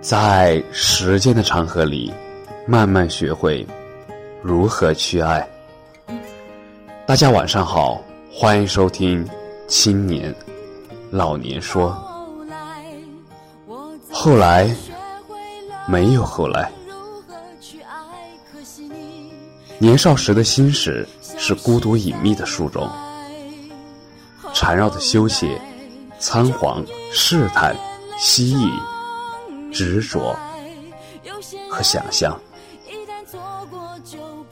在时间的长河里，慢慢学会如何去爱。大家晚上好，欢迎收听《青年老年说》。后来没有后来，年少时的心事是孤独隐秘的树种，缠绕的羞怯、仓皇、试探、蜥蜴、执着和想象，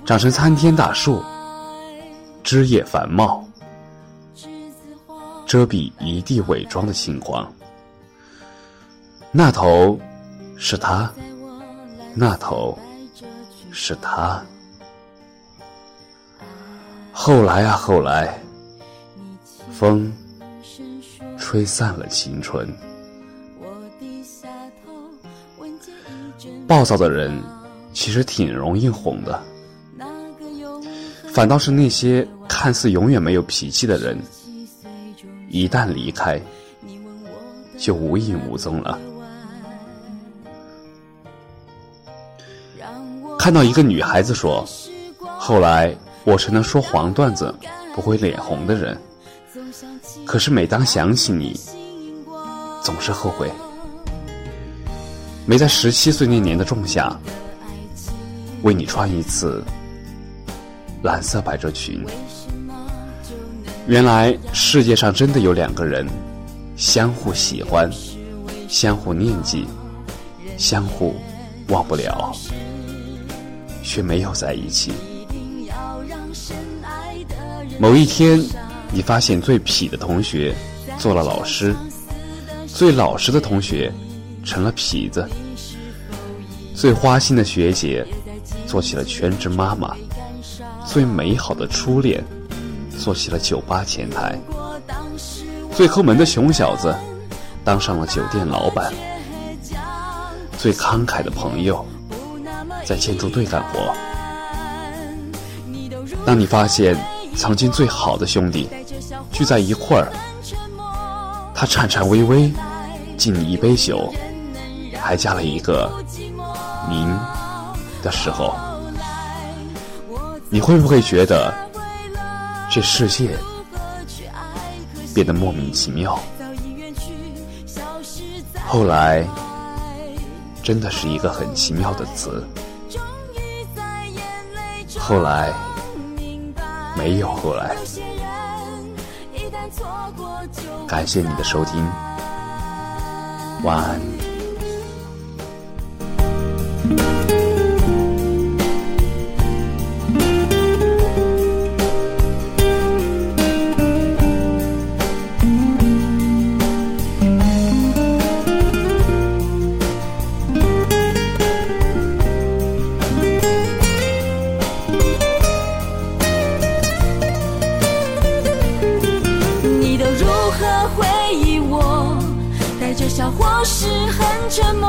长成参天大树，枝叶繁茂，遮蔽一地伪装的星光。那头是他，那头是他。后来啊，后来，风吹散了青春。暴躁的人其实挺容易哄的，反倒是那些看似永远没有脾气的人，一旦离开，就无影无踪了。看到一个女孩子说：“后来我成了说黄段子不会脸红的人，可是每当想起你，总是后悔没在十七岁那年的仲夏为你穿一次蓝色百褶裙。原来世界上真的有两个人，相互喜欢，相互念记，相互忘不了。”却没有在一起。某一天，你发现最痞的同学做了老师，最老实的同学成了痞子，最花心的学姐做起了全职妈妈，最美好的初恋做起了酒吧前台，最抠门的熊小子当上了酒店老板，最慷慨的朋友。在建筑队干活。当你发现曾经最好的兄弟聚在一块儿，他颤颤巍巍敬你一杯酒，还加了一个“您”的时候，你会不会觉得这世界变得莫名其妙？后来，真的是一个很奇妙的词。后来，没有后来。感谢你的收听，晚安。笑或是很沉默，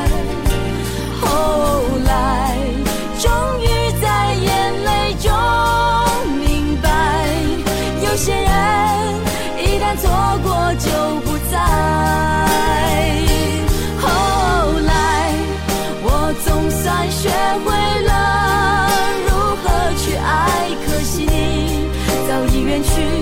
远去。